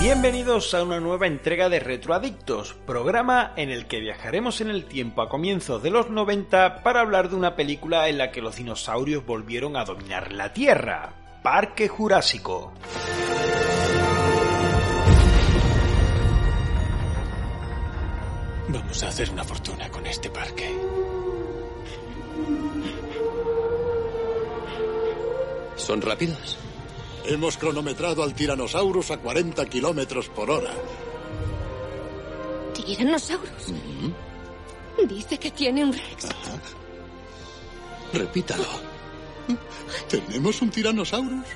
Bienvenidos a una nueva entrega de Retroadictos, programa en el que viajaremos en el tiempo a comienzos de los 90 para hablar de una película en la que los dinosaurios volvieron a dominar la Tierra, Parque Jurásico. Vamos a hacer una fortuna con este parque. ¿Son rápidos? Hemos cronometrado al Tyrannosaurus a 40 kilómetros por hora. ¿Tiranosaurus? Dice que tiene un Rex. Repítalo. ¿Tenemos un Tyrannosaurus?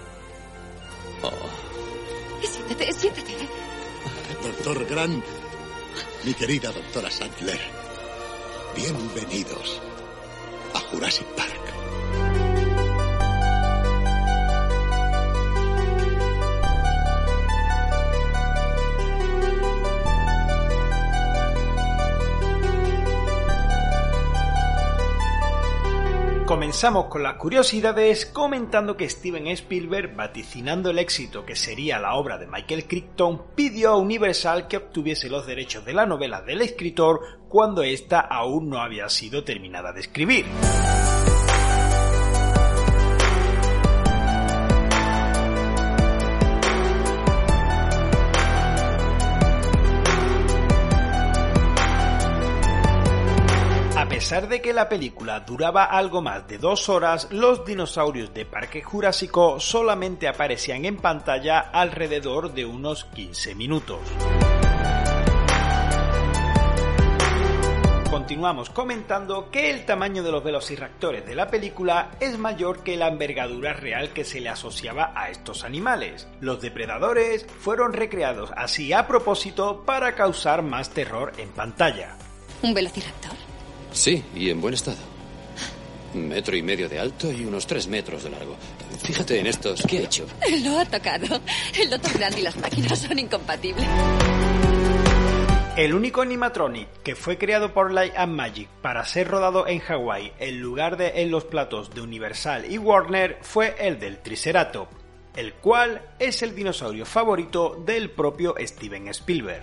Siéntate, siéntate. Doctor Grant, mi querida doctora Sandler, bienvenidos a Jurassic Park. Comenzamos con las curiosidades comentando que Steven Spielberg, vaticinando el éxito que sería la obra de Michael Crichton, pidió a Universal que obtuviese los derechos de la novela del escritor cuando ésta aún no había sido terminada de escribir. Pesar de que la película duraba algo más de dos horas, los dinosaurios de Parque Jurásico solamente aparecían en pantalla alrededor de unos 15 minutos. Continuamos comentando que el tamaño de los velociraptores de la película es mayor que la envergadura real que se le asociaba a estos animales. Los depredadores fueron recreados así a propósito para causar más terror en pantalla. ¿Un velociraptor? Sí, y en buen estado. Metro y medio de alto y unos tres metros de largo. Fíjate en estos. ¿Qué ha hecho? Lo ha tocado. El Dr. Grant y las máquinas son incompatibles. El único animatronic que fue creado por Light and Magic para ser rodado en Hawái en lugar de en los platos de Universal y Warner fue el del Triceratops, el cual es el dinosaurio favorito del propio Steven Spielberg.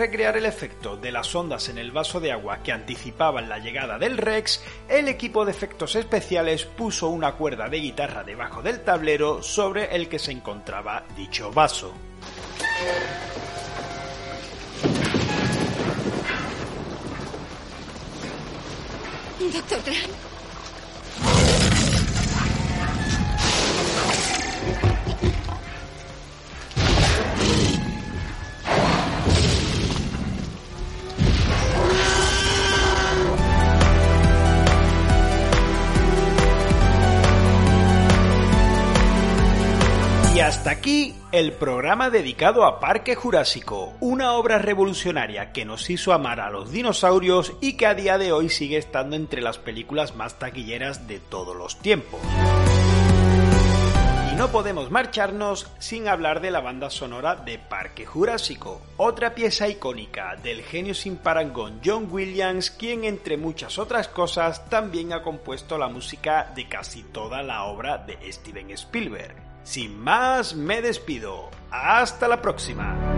Recrear el efecto de las ondas en el vaso de agua que anticipaban la llegada del Rex, el equipo de efectos especiales puso una cuerda de guitarra debajo del tablero sobre el que se encontraba dicho vaso. Y hasta aquí el programa dedicado a Parque Jurásico, una obra revolucionaria que nos hizo amar a los dinosaurios y que a día de hoy sigue estando entre las películas más taquilleras de todos los tiempos. Y no podemos marcharnos sin hablar de la banda sonora de Parque Jurásico, otra pieza icónica del genio sin parangón John Williams, quien entre muchas otras cosas también ha compuesto la música de casi toda la obra de Steven Spielberg. Sin más, me despido. Hasta la próxima.